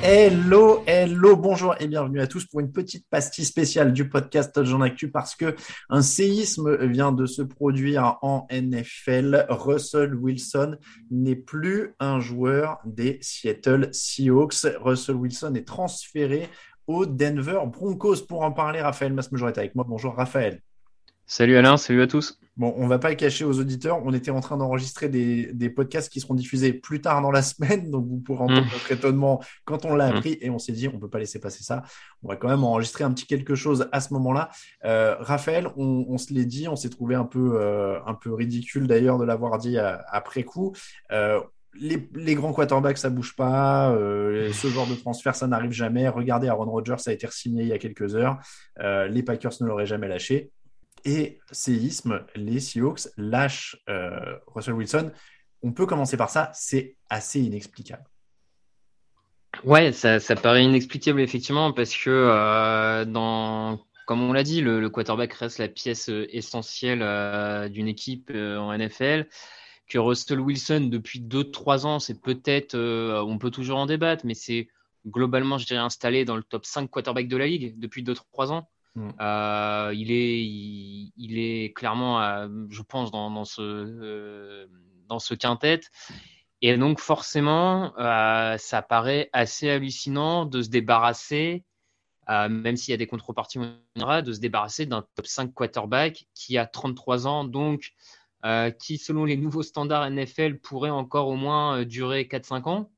Hello, hello, bonjour et bienvenue à tous pour une petite pastille spéciale du podcast Touchdown Actu parce que un séisme vient de se produire en NFL. Russell Wilson n'est plus un joueur des Seattle Seahawks. Russell Wilson est transféré au Denver Broncos. Pour en parler, Raphaël Masmejor est avec moi. Bonjour Raphaël. Salut Alain, salut à tous. Bon, on va pas le cacher aux auditeurs, on était en train d'enregistrer des, des, podcasts qui seront diffusés plus tard dans la semaine, donc vous pourrez entendre mmh. notre étonnement quand on l'a mmh. appris et on s'est dit on peut pas laisser passer ça. On va quand même enregistrer un petit quelque chose à ce moment-là. Euh, Raphaël, on, on se l'est dit, on s'est trouvé un peu euh, un peu ridicule d'ailleurs de l'avoir dit à, après coup. Euh, les, les, grands quarterbacks, ça bouge pas. Euh, ce genre de transfert, ça n'arrive jamais. Regardez, Aaron Rodgers, ça a été signé il y a quelques heures. Euh, les Packers ne l'auraient jamais lâché et séisme, les Seahawks lâchent euh, Russell Wilson. On peut commencer par ça, c'est assez inexplicable. Ouais, ça, paraît inexplicable effectivement parce que euh, comme on l'a dit, le, quarterback reste la pièce euh, essentielle d'une équipe en NFL. Que Russell Wilson depuis 2-3 ans, c'est peut-être, on peut toujours en débattre, mais c'est globalement, je dirais, installé dans le top 5 quarterback de la ligue depuis 2-3 ans. Mm. Euh, il, est, il, est clairement, euh, je pense, dans, dans ce, euh, dans ce quintet. Et donc, forcément, euh, ça paraît assez hallucinant de se débarrasser, même s'il y a des contreparties, de se débarrasser d'un top 5 quarterback qui a 33 ans, donc qui, selon les nouveaux standards NFL, pourrait encore au moins durer 4-5 ans.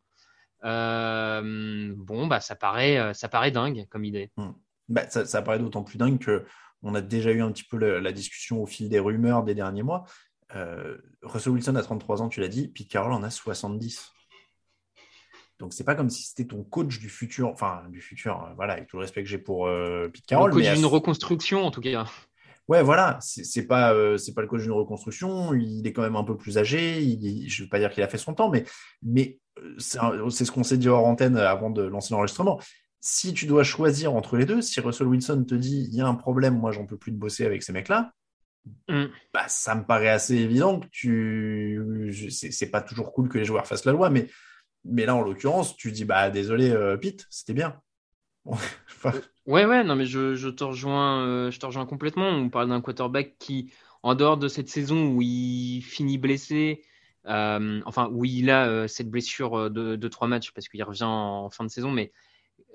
bon, bah, ça paraît, ça paraît dingue comme idée. Mm. Bah, ça, ça, paraît d'autant plus dingue que on a déjà eu un petit peu la discussion au fil des rumeurs des derniers mois. Euh, Russell Wilson a 33 ans, tu l'as dit, Pete Carroll en a 70. Donc c'est pas comme si c'était ton coach du futur, enfin du futur, euh, voilà, avec tout le respect que j'ai pour euh, Pete Carroll. Le coach d'une reconstruction en tout cas. Ouais, voilà, c'est pas euh, c'est pas le coach d'une reconstruction. Il est quand même un peu plus âgé. Il, je veux pas dire qu'il a fait son temps, mais mais c'est ce qu'on s'est dit hors antenne avant de lancer l'enregistrement si tu dois choisir entre les deux, si Russell Wilson te dit il y a un problème, moi j'en peux plus de bosser avec ces mecs-là, mm. bah, ça me paraît assez évident que tu. C'est pas toujours cool que les joueurs fassent la loi, mais, mais là en l'occurrence, tu dis bah désolé euh, Pete, c'était bien. ouais, ouais, non mais je, je te rejoins, euh, je te rejoins complètement. On parle d'un quarterback qui, en dehors de cette saison où il finit blessé, euh, enfin où il a cette blessure de, de trois matchs parce qu'il revient en fin de saison, mais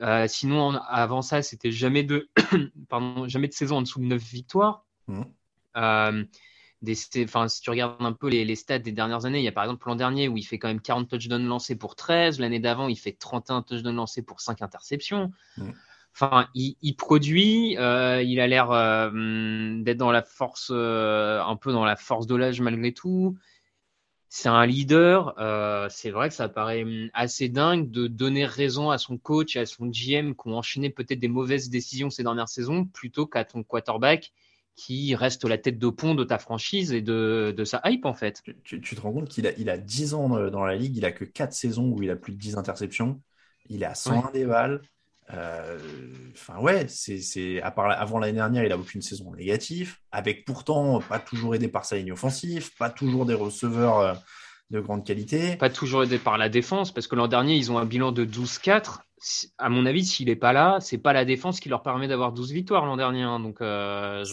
euh, sinon, avant ça, c'était jamais de, pardon, jamais de saison en dessous de 9 victoires. Mmh. Euh, des, si tu regardes un peu les, les, stats des dernières années, il y a par exemple l'an dernier où il fait quand même 40 touchdowns lancés pour 13. L'année d'avant, il fait 31 touchdowns lancés pour 5 interceptions. Mmh. Enfin, il, il produit, euh, il a l'air d'être dans la force, un peu dans la force de l'âge malgré tout c'est un leader. Euh, c'est vrai que ça paraît hum, assez dingue de donner raison à son coach et à son GM qui ont enchaîné peut-être des mauvaises décisions ces dernières saisons plutôt qu'à ton quarterback qui reste la tête de pont de ta franchise et de, de sa hype en fait. Tu, tu te rends compte qu'il a, il a 10 ans dans la ligue, il a que 4 saisons où il a plus de 10 interceptions, il est à 101 ouais. déval, euh, enfin ouais, c'est à part avant l'année dernière, il a aucune saison négative, avec pourtant pas toujours aidé par sa ligne offensive, pas toujours des receveurs euh, de grande qualité, pas toujours aidé par la défense, parce que l'an dernier ils ont un bilan de 12-4, à mon avis, s'il n'est pas là, c'est pas la défense qui leur permet d'avoir 12 victoires l'an dernier. Hein. donc, euh,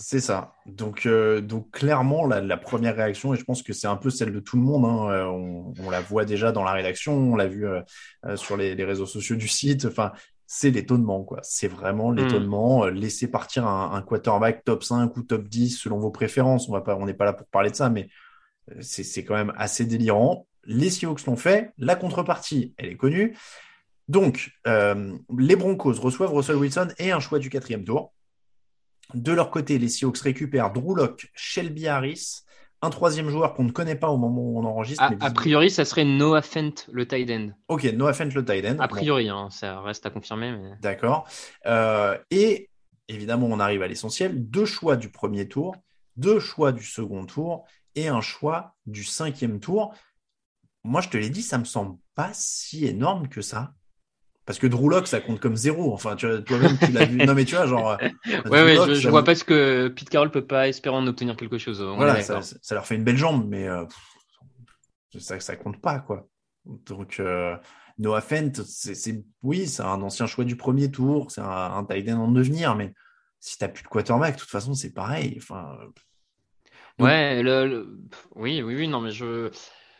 C'est ça. Donc, euh, donc clairement, la, première réaction, et je pense que c'est un peu celle de tout le monde, hein, on, la voit déjà dans la rédaction, on l'a vu sur les, réseaux sociaux du site. Enfin, c'est l'étonnement, quoi. C'est vraiment hmm. l'étonnement. Laisser partir un, un, quarterback top 5 ou top 10 selon vos préférences. On va pas, on n'est pas là pour parler de ça, mais c'est quand même assez délirant. Les Seahawks l'ont fait. La contrepartie, elle est connue. Donc, euh, les Broncos reçoivent Russell Wilson et un choix du quatrième tour. De leur côté, les Seahawks récupèrent Drew Locke, Shelby Harris, un troisième joueur qu'on ne connaît pas au moment où on enregistre. A, priori, ça serait Noah Fent, le tight end. Ok, Noah Fent, le tight end. A priori, hein, ça reste à confirmer. D'accord. Euh, et évidemment, on arrive à l'essentiel. Deux choix du premier tour, deux choix du second tour et un choix du cinquième tour. Moi, je te l'ai dit, ça me semble pas si énorme que ça. Parce que Drew ça compte comme zéro. Enfin, toi-même, tu l'as vu. Non, mais tu vois, genre. Euh, ouais, ouais, je, vois pas ce que Pete Carroll peut pas espérer en obtenir quelque chose. voilà, ça, leur fait une belle jambe, mais euh, ça, ça compte pas, quoi. Donc, euh, Noah Fent, c'est, oui, c'est un ancien choix du premier tour, c'est un, un tight end en devenir, mais si t'as plus de quarterback, de toute façon, c'est pareil. Enfin, Ouais, le, oui, oui, oui, non, mais je,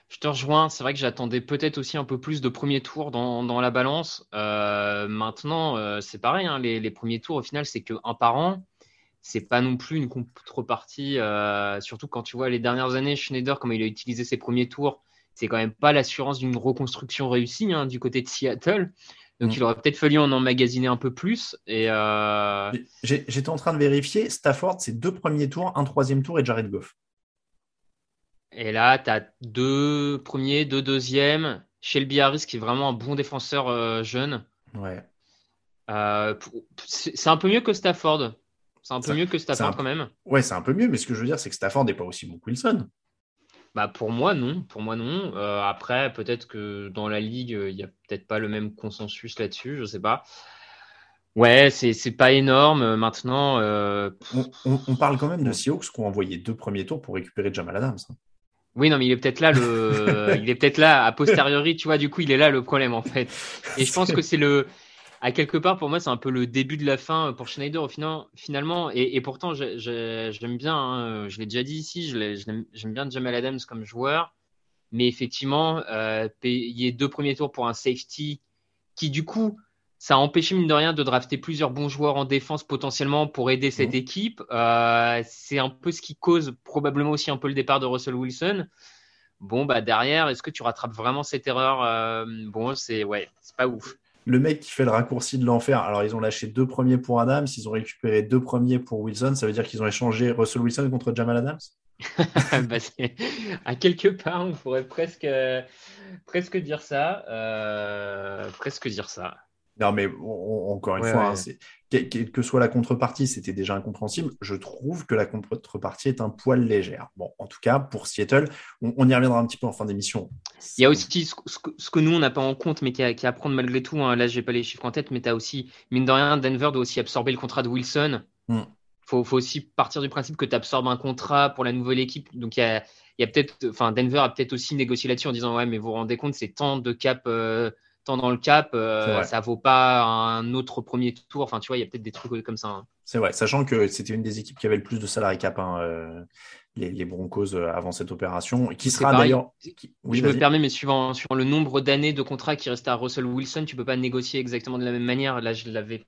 je te rejoins. C'est vrai que j'attendais peut-être aussi un peu plus de premiers tours dans, dans la balance. Euh, maintenant, euh, c'est pareil, hein, les, les, premiers tours, au final, c'est que un par an. C'est pas non plus une contrepartie, euh, surtout quand tu vois les dernières années, Schneider, comment il a utilisé ses premiers tours, c'est quand même pas l'assurance d'une reconstruction réussie hein, du côté de Seattle. Donc, mm. il aurait peut-être fallu en emmagasiner un peu plus. Et euh... J'étais en train de vérifier. Stafford, c'est deux premiers tours, un troisième tour et Jared Goff. Et là, tu as deux premiers, deux deuxièmes. Shelby Harris, qui est vraiment un bon défenseur euh, jeune. Ouais. Euh, c'est un peu mieux que Stafford. C'est un peu mieux que Stafford quand même. Ouais, c'est un peu mieux, mais ce que je veux dire, c'est que Stafford n'est pas aussi bon que Wilson. Bah pour moi non, pour moi non. Euh, après peut-être que dans la ligue il n'y a peut-être pas le même consensus là-dessus, je sais pas. Ouais, c'est pas énorme maintenant. Euh, on, parle quand même de Seahawks qui ont envoyé deux premiers tours pour récupérer Jamal Adams. Oui, non, mais il est peut-être là le, il est peut-être là a posteriori, tu vois. Du coup, il est là le problème en fait. Et je pense que c'est le, à quelque part, pour moi, c'est un peu le début de la fin pour Schneider au final, finalement. Et, pourtant, j'aime bien, hein, je l'ai déjà dit ici, j'aime bien Jamal Adams comme joueur. Mais effectivement, euh, payer deux premiers tours pour un safety qui, du coup, ça a empêché, mine de rien, de drafter plusieurs bons joueurs en défense potentiellement pour aider cette mmh. équipe. Euh, c'est un peu ce qui cause probablement aussi un peu le départ de Russell Wilson. Bon, bah derrière, est-ce que tu rattrapes vraiment cette erreur euh, Bon, c'est ouais, c'est pas ouf le mec qui fait le raccourci de l'enfer. Alors, ils ont lâché deux premiers pour Adams, ils ont récupéré deux premiers pour Wilson. Ça veut dire qu'ils ont échangé Russell Wilson contre Jamal Adams? Bah, À quelque part, on pourrait presque, presque dire ça. Euh, presque dire ça. Non, mais encore une fois, hein, quelle que soit la contrepartie, c'était déjà incompréhensible. Je trouve que la contrepartie est un poil légère. Bon, en tout cas, pour Seattle, on, y reviendra un petit peu en fin d'émission. Il y a aussi ce, que, nous, on n'a pas en compte, mais qui a, à prendre malgré tout. Hein. Là, je n'ai pas les chiffres en tête, mais tu as aussi, mine de rien, Denver doit aussi absorber le contrat de Wilson. Il hmm. faut, aussi partir du principe que tu absorbes un contrat pour la nouvelle équipe. Donc, il y a, peut-être, enfin, Denver a peut-être aussi négocié là-dessus en disant, ouais, mais vous vous rendez compte, c'est tant de cap. Euh, dans le cap, euh, ça vaut pas un autre premier tour. Enfin, tu vois, il y a peut-être des trucs comme ça. Hein. C'est vrai, sachant que c'était une des équipes qui avait le plus de salariés cap, hein, euh, les, Broncos euh, avant cette opération, qui sera d'ailleurs. je me permets, mais suivant, sur le nombre d'années de contrat qui restait à Russell Wilson, tu peux pas négocier exactement de la même manière. Là, je l'avais,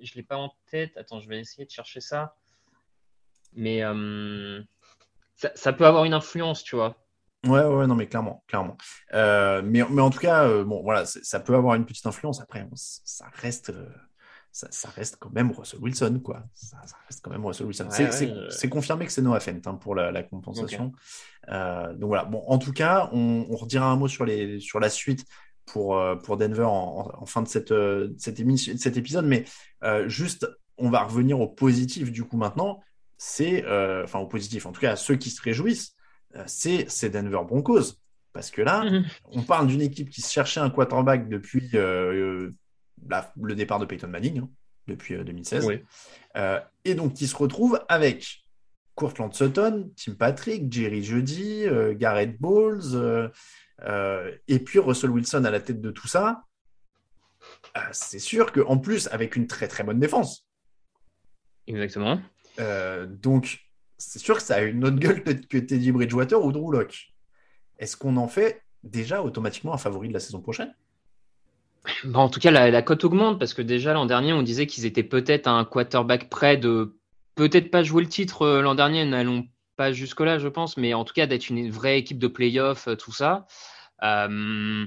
je l'ai pas en tête. Attends, je vais essayer de chercher ça. Mais ça peut avoir une influence, tu vois. Ouais, ouais, non, mais clairement, clairement. Euh, mais, mais en tout cas, euh, bon, voilà, ça peut avoir une petite influence. Après, ça reste, euh, ça, reste quand même Russell Wilson, quoi. Ça, reste quand même Russell Wilson. c'est confirmé que c'est Noah Fent hein, pour la, compensation. donc voilà. Bon, en tout cas, on, on, redira un mot sur les, sur la suite pour pour Denver en, fin de cette, cette émission, de cet épisode. Mais juste, on va revenir au positif du coup maintenant. C'est, enfin, au positif, en tout cas, à ceux qui se réjouissent c'est Denver Broncos. Parce que là, mhm. on parle d'une équipe qui se cherchait un quarterback depuis euh, euh, le départ de Peyton Manning, hein, depuis 2016. et donc, qui se retrouve avec Courtland Sutton, Tim Patrick, Jerry Jeudy, Garrett Bowles, et puis Russell Wilson à la tête de tout ça. c'est sûr qu'en plus, avec une très très bonne défense. Exactement. donc, c'est sûr que ça a une autre gueule que Teddy Bridgewater ou Drew Locke. Est-ce qu'on en fait déjà automatiquement un favori de la saison prochaine? Bah, En tout cas, la, cote augmente parce que déjà l'an dernier, on disait qu'ils étaient peut-être un quarterback près de peut-être pas jouer le titre euh, l'an dernier, n'allons pas jusque-là, je pense, mais en tout cas d'être une vraie équipe de playoff, euh, tout ça. Euh,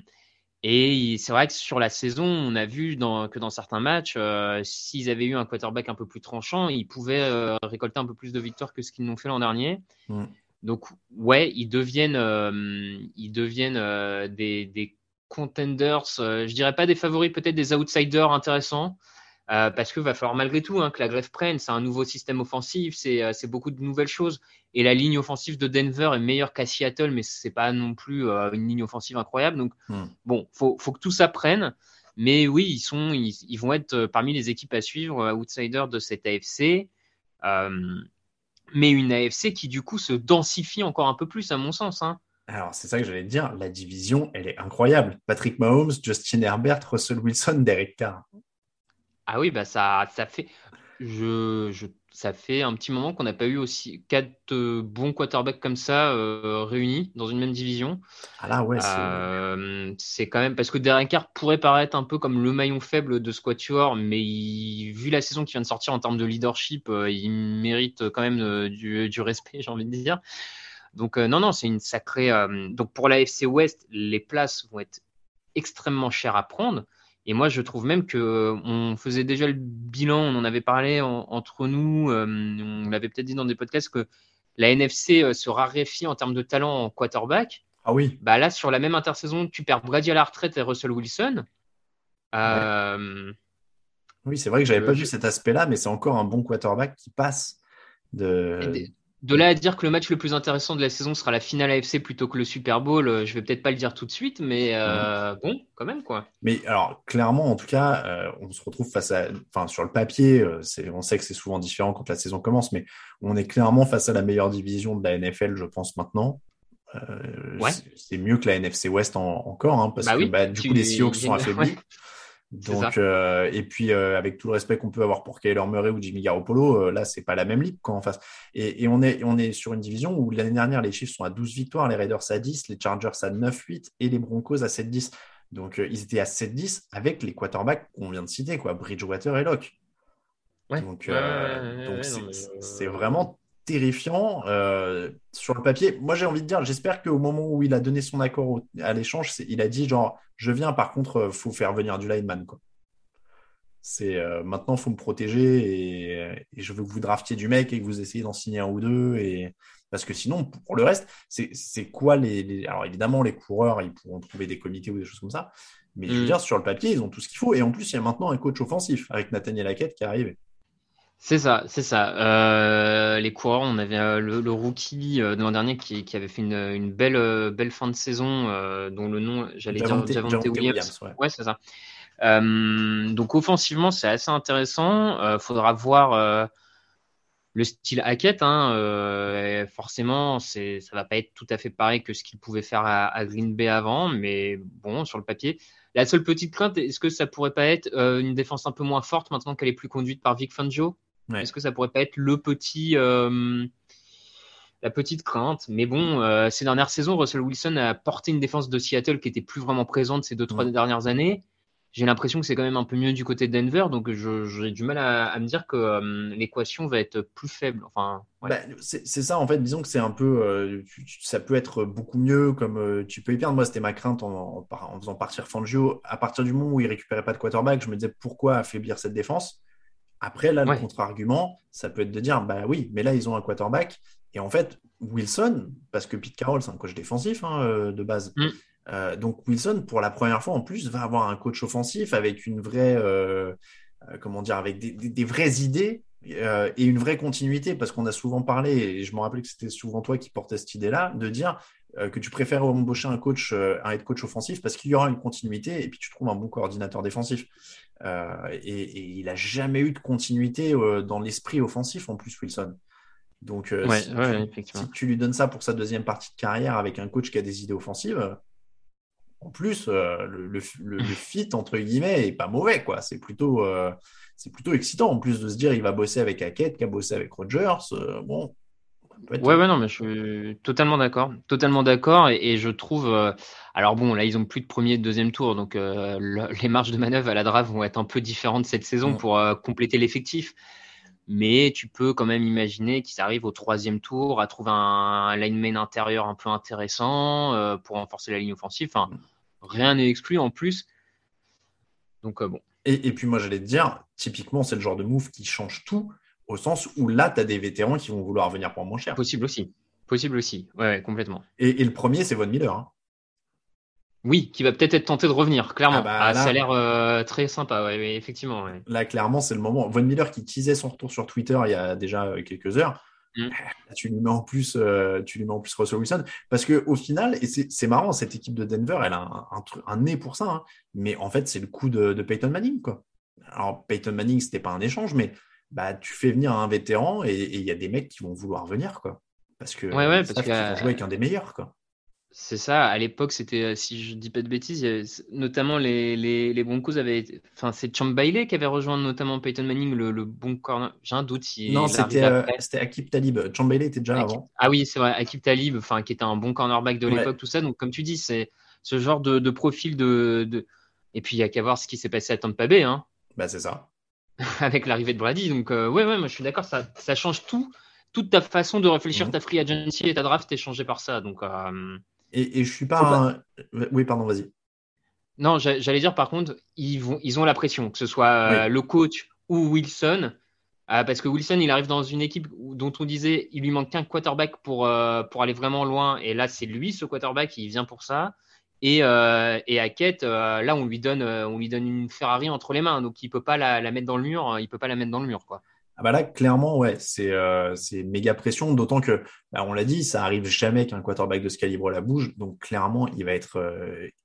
et c'est vrai que sur la saison, on a vu que dans certains matchs, s'ils avaient eu un quarterback un peu plus tranchant, ils pouvaient récolter un peu plus de victoires que ce qu'ils n'ont fait l'an dernier. Mm. Donc, ouais, ils deviennent, euh, ils deviennent euh, des, des, contenders, euh, je dirais pas des favoris, peut-être des outsiders intéressants. Parce qu'il va falloir malgré tout hein, que la grève prenne. C'est un nouveau système offensif, c'est beaucoup de nouvelles choses. Et la ligne offensive de Denver est meilleure qu'à Seattle, mais c'est pas non plus une ligne offensive incroyable. Donc, hmm. bon, faut, faut que tout ça prenne. Mais oui, ils, sont, ils, vont être parmi les équipes à suivre, outsiders de cette AFC. Euh, mais une AFC qui du coup se densifie encore un peu plus à mon sens. Hein. Alors c'est ça que j'allais te dire, la division elle est incroyable. Patrick Mahomes, Justin Herbert, Russell Wilson, Derek Carr. Ah oui, bah ça, ça fait. Je, je ça fait un petit moment qu'on n'a pas eu aussi quatre euh, bons quarterbacks comme ça euh, réunis dans une même division. Ah là, ouais. Euh, c'est quand même parce que Derek Carr pourrait paraître un peu comme le maillon faible de Squatuor, mais vu la saison qui vient de sortir en termes de leadership, il mérite quand même du, du, respect, j'ai envie de dire. Donc non, non, c'est une sacrée. donc pour la FC West, les places vont être extrêmement chères à prendre. Et moi, je trouve même que euh, on faisait déjà le bilan, on en avait parlé entre nous, euh, on l'avait peut-être dit dans des podcasts que la NFC euh, se raréfie en termes de talent en quarterback. Ah oui. Bah là, sur la même intersaison, tu perds Brady à la retraite et Russell Wilson. Oui, c'est vrai que j'avais pas vu cet aspect-là, mais c'est encore un bon quarterback qui passe de. De là à dire que le match le plus intéressant de la saison sera la finale AFC plutôt que le Super Bowl, euh, je vais peut-être pas le dire tout de suite, mais euh, bon, quand même quoi. Mais alors clairement, en tout cas, euh, on se retrouve face à, enfin sur le papier, on sait que c'est souvent différent quand la saison commence, mais on est clairement face à la meilleure division de la NFL, je pense maintenant. C'est mieux que la NFC West encore, hein, parce bah que bah, du coup les Seahawks sont affaiblis. Donc, euh, et puis euh, avec tout le respect qu'on peut avoir pour Kyler Murray ou Jimmy Garoppolo, euh, là c'est pas la même ligue quand en face. Et, et, on est on est sur une division où l'année dernière les chiffres sont à 12 victoires, les Raiders à 10, les Chargers à 9-8 et les Broncos à 7-10. Donc ils étaient à 7-10 avec les quarterbacks qu'on vient de citer, quoi, Bridgewater et Locke. donc c'est vraiment terrifiant sur le papier. Moi, j'ai envie de dire, j'espère qu'au moment où il a donné son accord à l'échange, il a dit genre, je viens, par contre, euh, faut faire venir du lineman. Quoi. C'est euh, maintenant, faut me protéger et, je veux que vous draftiez du mec et que vous essayez d'en signer un ou deux. Et... Parce que sinon, pour le reste, c'est quoi les, Alors évidemment, les coureurs, ils pourront trouver des comités ou des choses comme ça. Mais je veux mm. dire, sur le papier, ils ont tout ce qu'il faut. Et en plus, il y a maintenant un coach offensif avec Nathaniel Hackett qui est arrivé. C'est ça, c'est ça. Euh, les coureurs, on avait euh, le, rookie euh, de l'an dernier qui, avait fait une, belle, belle fin de saison, dont le nom, j'allais dire Javonte Williams. ouais, c'est ça. donc offensivement, c'est assez intéressant. faudra voir le style Hackett. Hein, forcément, c'est, ça va pas être tout à fait pareil que ce qu'il pouvait faire à, à, Green Bay avant, mais bon, sur le papier. La seule petite crainte, est-ce que ça pourrait pas être une défense un peu moins forte maintenant qu'elle est plus conduite par Vic Fangio? Est-ce que ça pourrait pas être le petit, euh, la petite crainte? Mais bon, euh, ces dernières saisons, Russell Wilson a porté une défense de Seattle qui était plus vraiment présente ces deux trois dernières années. J'ai l'impression que c'est quand même un peu mieux du côté de Denver, donc j'ai du mal à, me dire que euh, l'équation va être plus faible. Enfin, bah, c'est ça en fait. Disons que c'est un peu, ça peut être beaucoup mieux, comme tu peux y perdre. Moi, c'était ma crainte en, en, faisant partir Fangio. À partir du moment où il récupérait pas de quarterback, je me disais pourquoi affaiblir cette défense? Après, là, le contre-argument, ça peut être de dire, bah oui, mais là, ils ont un quarterback. Et en fait, Wilson, parce que Pete Carroll, c'est un coach défensif hein, euh, de base. Mm. Euh, donc, Wilson, pour la première fois en plus, va avoir un coach offensif avec une vraie, euh, comment dire, avec des, vraies idées et une vraie continuité. Parce qu'on a souvent parlé, et je me rappelle que c'était souvent toi qui portais cette idée-là, de dire que tu préfères embaucher un coach, un head coach offensif parce qu'il y aura une continuité et puis tu trouves un bon coordinateur défensif. Euh, et, il a jamais eu de continuité euh, dans l'esprit offensif en plus, Wilson. Donc, euh, si, tu, lui donnes ça pour sa deuxième partie de carrière avec un coach qui a des idées offensives, en plus, le, le, fit, entre guillemets, est pas mauvais, quoi. C'est plutôt, c'est plutôt excitant, en plus de se dire il va bosser avec Hackett, qui a bossé avec Rogers. bon, Ouais, ouais, non, mais je suis totalement d'accord. Totalement d'accord. Et, je trouve. Euh, alors, bon, là, ils ont plus de premier et de deuxième tour. Donc, euh, les marges de manœuvre à la draft vont être un peu différentes cette saison pour euh, compléter l'effectif. Mais tu peux quand même imaginer qu'ils arrivent au troisième tour à trouver un, lineman intérieur un peu intéressant pour renforcer la ligne offensive. Enfin, rien n'est exclu en plus. Donc, bon. Et, et puis, moi, j'allais te dire, typiquement, c'est le genre de move qui change tout au sens où là, tu as des vétérans qui vont vouloir venir pour moins cher. Possible aussi. Possible aussi. Ouais, complètement. Et, le premier, c'est Von Miller. Hein. Oui, qui va peut-être être tenté de revenir, clairement. Ah bah ah, ça a l'air euh, très sympa, ouais, effectivement. Là, clairement, c'est le moment. Von Miller qui teasait son retour sur Twitter il y a déjà euh, quelques heures. Mm. tu lui mets en plus, euh, tu lui mets en plus Russell Wilson, parce que au final, et c'est marrant, cette équipe de Denver, elle a un, un, nez pour ça, hein. mais en fait, c'est le coup de, de, Peyton Manning, quoi. Alors Peyton Manning, c'était pas un échange, mais bah, tu fais venir un vétéran et il y a des mecs qui vont vouloir venir, quoi. Parce que ouais, ouais, parce vont jouer avec un des meilleurs, quoi. C'est ça. À l'époque, c'était, euh, si je dis pas de bêtises, notamment les, les, les Broncos avaient, enfin, c'est Champ Bailey qui avait rejoint notamment Peyton Manning, le, le bon corner. J'ai un doute si. Non, c'était, euh, c'était Akib Talib. Champ Bailey était déjà avant. Ah oui, c'est vrai. Akib Talib, enfin, qui était un bon cornerback de l'époque, tout ça. Donc, comme tu dis, c'est ce genre de, de profil de, de, Et puis, il y a qu'à voir ce qui s'est passé à Tampa Bay, hein. Bah, c'est ça. avec l'arrivée de Brady. Donc, euh, ouais, ouais, moi je suis d'accord, ça, ça change tout. Toute ta façon de réfléchir, mhm. ta free agency et ta draft est changée par ça. Donc, euh, et, et, je suis pas. Oui, pardon, vas-y. Non, j'allais dire par contre, ils, vont, ils ont la pression, que ce soit euh, le coach ou Wilson. parce que Wilson, il arrive dans une équipe dont on disait il lui manque qu'un quarterback pour, pour aller vraiment loin. Et là, c'est lui, ce quarterback, il vient pour ça. Et, euh, et Hackett, euh, là, on lui donne, euh, on lui donne une Ferrari entre les mains, donc il peut pas la, mettre dans le mur. Il peut pas la mettre dans le mur, quoi. Ah bah là, clairement, ouais, c'est c'est méga pression, d'autant que, bah, on l'a dit, ça arrive jamais qu'un quarterback de ce calibre la bouge, donc clairement, il va être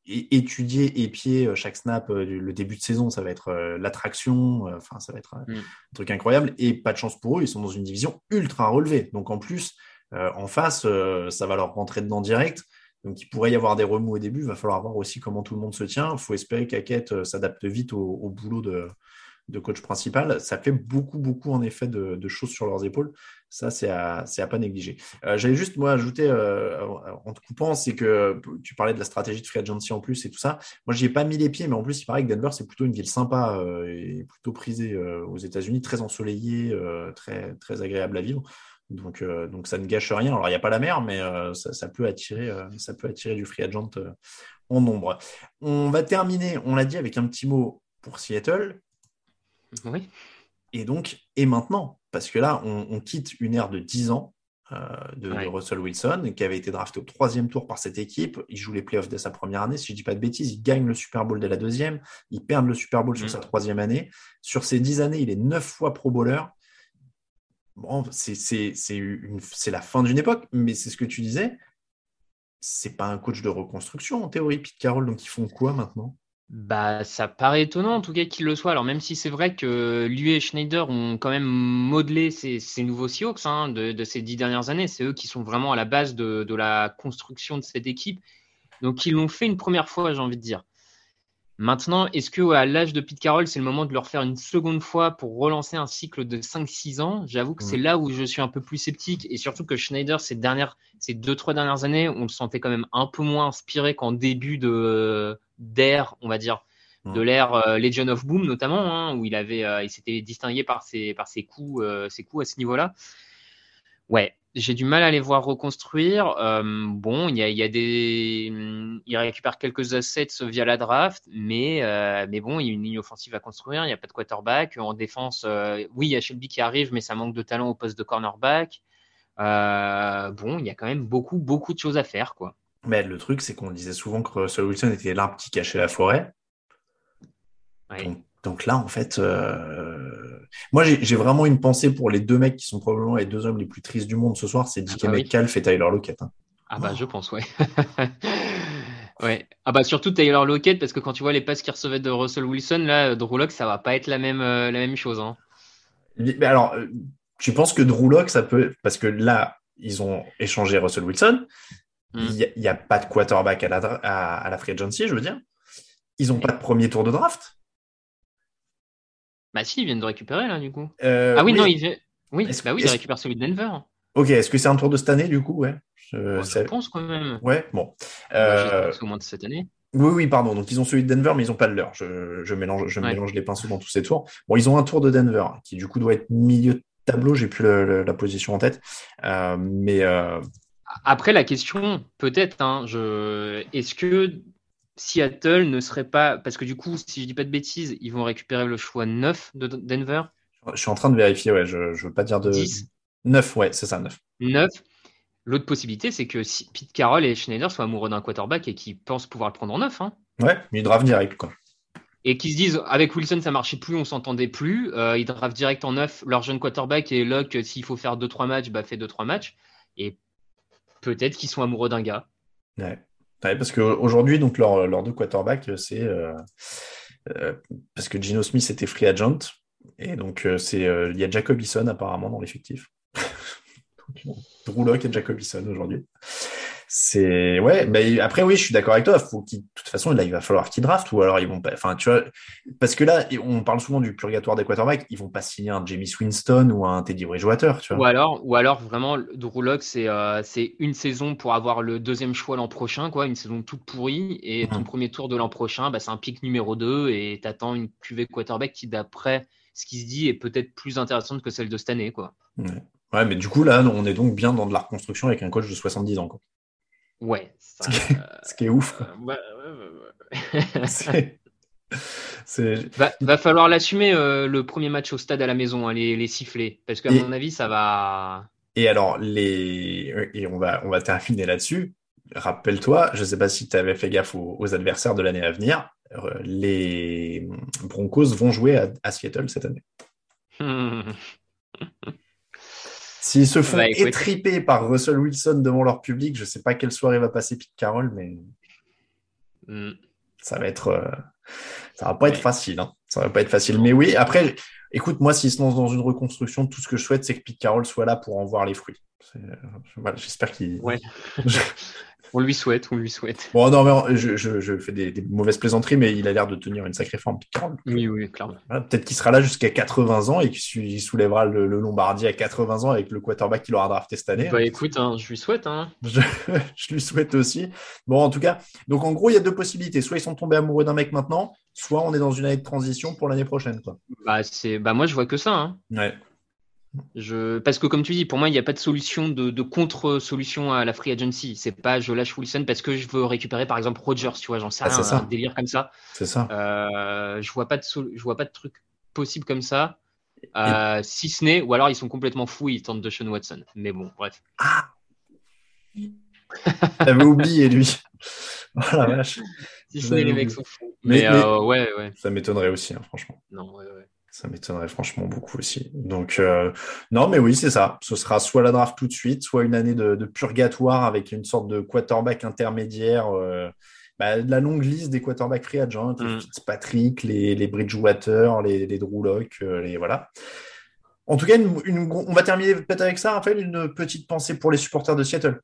étudié, épié chaque snap, le début de saison, ça va être l'attraction, enfin, ça va être mm. un truc incroyable, et pas de chance pour eux, ils sont dans une division ultra relevée, donc en plus, en face, ça va leur rentrer dedans direct. Donc il pourrait y avoir des remous au début, il va falloir voir aussi comment tout le monde se tient. Il faut espérer qu'Aquette euh, s'adapte vite au, boulot de, coach principal. Ça fait beaucoup, beaucoup en effet de, choses sur leurs épaules. Ça, c'est à, à pas négliger. Euh, j'allais juste, moi, ajouter euh, en te coupant, c'est que tu parlais de la stratégie de free agency en plus et tout ça. Moi, j'y ai pas mis les pieds, mais en plus, il paraît que Denver, c'est plutôt une ville sympa et plutôt prisée aux États-Unis, très ensoleillée, très, très agréable à vivre. Donc, euh, donc ça ne gâche rien. Alors, il n'y a pas la mer, mais euh, ça, peut attirer, euh, ça peut attirer du free agent en nombre. On va terminer, on l'a dit, avec un petit mot pour Seattle. Oui. Et donc, et maintenant, parce que là, on, quitte une ère de 10 ans de, Russell Wilson, qui avait été drafté au troisième tour par cette équipe. Il joue les playoffs dès sa première année. Si je ne dis pas de bêtises, il gagne le Super Bowl dès la deuxième. Il perd le Super Bowl sur mm. sa troisième année. Sur ces 10 années, il est neuf fois Pro Bowler c'est la fin d'une époque, mais c'est ce que tu disais. C'est pas un coach de reconstruction en théorie, Pete Carroll. Donc ils font quoi maintenant? Bah, ça paraît étonnant en tout cas qu'il le soit. Alors même si c'est vrai que lui et Schneider ont quand même modelé ces, nouveaux Seahawks hein, de, ces dix dernières années, c'est eux qui sont vraiment à la base de, de la construction de cette équipe. Donc ils l'ont fait une première fois, j'ai envie de dire. Maintenant, est-ce que à l'âge de Pete Carroll, c'est le moment de le refaire une seconde fois pour relancer un cycle de 5-6 ans? J'avoue que c'est là où je suis un peu plus sceptique et surtout que Schneider, ces dernières, ces deux trois dernières années, on le sentait quand même un peu moins inspiré qu'en début de d'ère, on va dire, de l'ère euh, Legion of Boom notamment, hein, où il avait, euh, il s'était distingué par ses par ses coups, euh, ses coups à ce niveau-là. Ouais, j'ai du mal à les voir reconstruire. Euh, bon, il y a, y a, des, il récupère quelques assets via la draft, mais euh, mais bon, il y a une ligne offensive à construire. Il n'y a pas de quarterback en défense. Euh, oui, il y a Shelby qui arrive, mais ça manque de talent au poste de cornerback. bon, il y a quand même beaucoup beaucoup de choses à faire, quoi. Mais le truc, c'est qu'on disait souvent que Russell Wilson était l'arbre qui cachait la forêt. Donc, là, en fait, moi, j'ai vraiment une pensée pour les deux mecs qui sont probablement les deux hommes les plus tristes du monde ce soir, c'est Dick ah bah Metcalf et Tyler Lockett. Hein. Ah bah, je pense, ouais. ouais. Ah bah surtout Tyler Lockett parce que quand tu vois les passes qu'il recevait de Russell Wilson, là, Drew Lock, ça va pas être la même, euh, la même chose. Hein. Mais alors, euh, tu penses que Drew Lock, ça peut, parce que là, ils ont échangé Russell Wilson. Il n'y a, pas de quarterback à la, à, la free agency, je veux dire. Ils n'ont pas de premier tour de draft. Bah si, ils viennent de récupérer là, du coup. Euh, ah oui, non, ils, oui, bah oui, ils récupèrent celui de Denver. Ok, est-ce que c'est un tour de cette année, du coup? Ouais. Je, pense quand même. Ouais, bon. Euh... au moins de cette année. Oui, oui, pardon. Donc, ils ont celui de Denver, mais ils n'ont pas le leur. Je, mélange, je mélange les pinceaux dans tous ces tours. Bon, ils ont un tour de Denver, qui du coup doit être milieu de tableau. J'ai plus la position en tête. Euh, mais. Euh, Après, la question, peut-être, hein, je... est-ce que Seattle ne serait pas. Parce que du coup, si je dis pas de bêtises, ils vont récupérer le choix 9 de Denver. Je suis en train de vérifier, ouais. Je ne veux pas dire de. 10. 9, ouais, c'est ça, 9. 9. L'autre possibilité, c'est que si Pete Carroll et Schneider soient amoureux d'un quarterback et qu'ils pensent pouvoir le prendre en neuf. Hein. Ouais, mais ils draftent direct, quoi. Et qu'ils se disent, avec Wilson, ça marchait plus, on s'entendait plus. Euh, ils draftent direct en neuf leur jeune quarterback et Locke, s'il faut faire 2-3 matchs, bah, fait 2-3 matchs. Et peut-être qu'ils sont amoureux d'un gars. Ouais. Parce qu'aujourd'hui, donc, leurs leur deux quarterbacks, c'est. Euh, euh, parce que Gino Smith était free agent. Et donc, c'est il y a Jacob Eason apparemment dans l'effectif. Drew et Jacobison aujourd'hui. C'est ouais, mais après oui, je suis d'accord avec toi. Faut de toute façon, là, il va falloir qu'ils draftent ou alors ils vont pas. Enfin, tu vois, parce que là, on parle souvent du purgatoire des quarterbacks. Ils vont pas signer un Jamie Winston ou un Teddy Bridgewater, tu vois. Ou alors, ou alors vraiment, Drew Lock, c'est euh, c'est une saison pour avoir le deuxième choix l'an prochain, quoi, une saison toute pourrie. Et ton mhm. premier tour de l'an prochain, bah, c'est un pic numéro 2 et t'attends une cuvée quarterback qui, d'après ce qui se dit, est peut-être plus intéressante que celle de cette année, quoi. Ouais. Ouais, mais du coup, là, on est donc bien dans de la reconstruction avec un coach de 70 ans. Quoi. Ouais. Ça, ce, qui est, ouf. c'est, va, va, falloir l'assumer euh, le premier match au stade à la maison, hein, les, les sifflets. Parce qu'à mon avis, ça va. Et alors, les... et on, va, on va terminer là-dessus. Rappelle-toi, je ne sais pas si tu avais fait gaffe aux, adversaires de l'année à venir. Euh, les Broncos vont jouer à, à Seattle cette année. S'ils se font bah, étriper par Russell Wilson devant leur public, je ne sais pas quelle soirée va passer Pete Carroll, mais hmm. ça va être, euh, ça va pas être facile. Hein. Ça va pas être facile. Mais oui, après, écoute, moi, s'ils se lancent dans une reconstruction, tout ce que je souhaite, c'est que Pete Carroll soit là pour en voir les fruits. Euh, j'espère qu'il. Ouais. On lui souhaite, on lui souhaite. Bon, non, mais je, je, fais des, mauvaises plaisanteries, mais il a l'air de tenir une sacrée forme. Oui, oui, clairement. Peut-être qu'il sera là jusqu'à 80 ans et qu'il soulèvera le, le, Lombardi à 80 ans avec le quarterback qu'il aura drafté cette année. Bah écoute, hein, je lui souhaite. Hein. Je, lui souhaite aussi. Bon, en tout cas, donc en gros, il y a deux possibilités. Soit ils sont tombés amoureux d'un mec maintenant, soit on est dans une année de transition pour l'année prochaine. Quoi. Bah, c'est... bah moi, je vois que ça. Hein. Ouais. Je... Parce que comme tu dis, pour moi, il n'y a pas de solution de, contre-solution à la free agency. C'est pas je lâche Wilson parce que je veux récupérer par exemple Rogers, tu vois, j'en sais ah, rien, un délire comme ça. C'est ça. Euh, je vois pas de je vois pas de truc possible comme ça. Euh, si ce n'est, ou alors ils sont complètement fous, ils tentent de Sean Watson. Mais bon, bref. Ah J'avais oublié lui. Oh la vache. Si ce n'est, les mecs sont fous. Mais, euh, ouais, ouais. Ça m'étonnerait aussi, hein, franchement. Non, ouais, ouais. Ça m'étonnerait franchement beaucoup aussi. Donc, euh, non, mais oui, c'est ça. Ce sera soit la draft tout de suite, soit une année de, purgatoire avec une sorte de quarterback intermédiaire. Euh, bah, la longue liste des quarterbacks free agents, les mm. Fitzpatrick, les, les Bridgewater, les, les Drew Locke, euh, les voilà. En tout cas, on va terminer peut-être avec ça, Raphaël, une petite pensée pour les supporters de Seattle.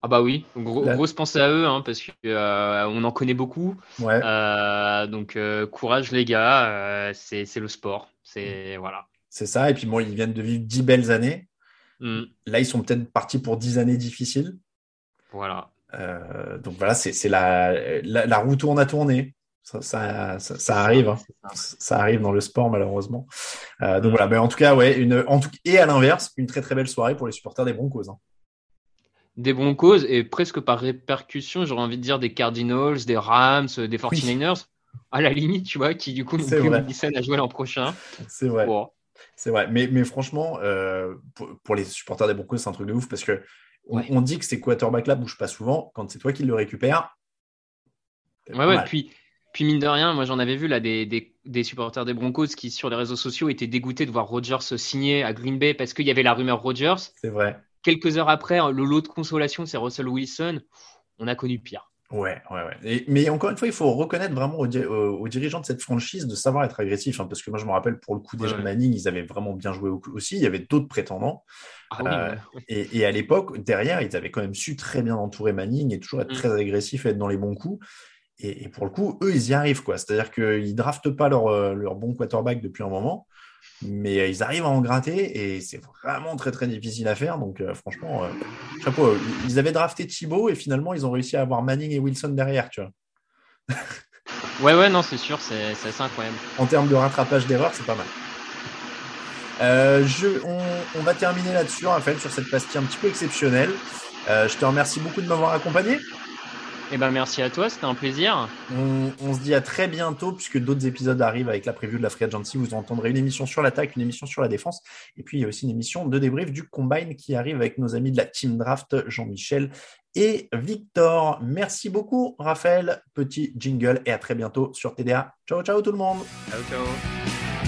Ah bah oui, grosse pensée à eux, hein, parce qu'on euh, en connaît beaucoup. Ouais. Euh, donc euh, courage les gars, c'est le sport, c'est voilà. C'est ça, et puis bon, ils viennent de vivre dix belles années. Mm. Là, ils sont peut-être partis pour dix années difficiles. Voilà. donc voilà, c'est la, la, roue tourne à tourner. Ça, ça, ça, arrive, hein. ça. arrive dans le sport malheureusement. donc voilà, mais en tout cas, ouais, une, en tout, et à l'inverse, une très très belle soirée pour les supporters des Broncos. Hein des Broncos et presque par répercussion, j'aurais envie de dire des Cardinals, des Rams, des 49ers, à la limite, tu vois, qui du coup n'ont plus Wilson à jouer l'an prochain. C'est vrai. C'est vrai. Mais, mais franchement, euh, pour, les supporters des Broncos, c'est un truc de ouf parce que on, dit que ces quarterbacks-là bougent pas souvent. Quand c'est toi qui le récupères. Ouais, ouais. Puis, puis mine de rien, moi j'en avais vu là des, des, des, supporters des Broncos qui sur les réseaux sociaux étaient dégoûtés de voir Rodgers signer à Green Bay parce qu'il y avait la rumeur Rodgers. C'est vrai quelques heures après, le lot de consolation, c'est Russell Wilson. On a connu pire. Ouais, ouais, ouais. mais encore une fois, il faut reconnaître vraiment aux, dirigeants de cette franchise de savoir être agressif. Hein, parce que moi, je me rappelle pour le coup déjà de Manning, ils avaient vraiment bien joué aussi. Il y avait d'autres prétendants. Ah euh, et, à l'époque, derrière, ils avaient quand même su très bien entourer Manning et toujours être mm. très agressif et être dans les bons coups. Et, pour le coup, eux, ils y arrivent. quoi. C'est-à-dire qu'ils ne draftent pas leur, euh, leur bon quarterback depuis un moment mais euh, ils arrivent à en gratter et c'est vraiment très très difficile à faire. Donc euh, franchement, euh, chapeau. Ils avaient drafté Thibaut et finalement ils ont réussi à avoir Manning et Wilson derrière, tu vois. ouais ouais non c'est sûr, c'est assez incroyable. En termes de rattrapage d'erreurs, c'est pas mal. je, on, va terminer là-dessus, Raphaël, sur cette pastille un petit peu exceptionnelle. je te remercie beaucoup de m'avoir accompagné. Eh ben merci à toi, c'était un plaisir. On, se dit à très bientôt puisque d'autres épisodes arrivent avec la preview de la Free Agency. Vous entendrez une émission sur l'attaque, une émission sur la défense, et puis il y a aussi une émission de débrief du Combine qui arrive avec nos amis de la Team Draft, Jean-Michel et Victor. Merci beaucoup, Raphaël. Petit jingle et à très bientôt sur TDA. Ciao, ciao tout le monde. Ciao, ciao.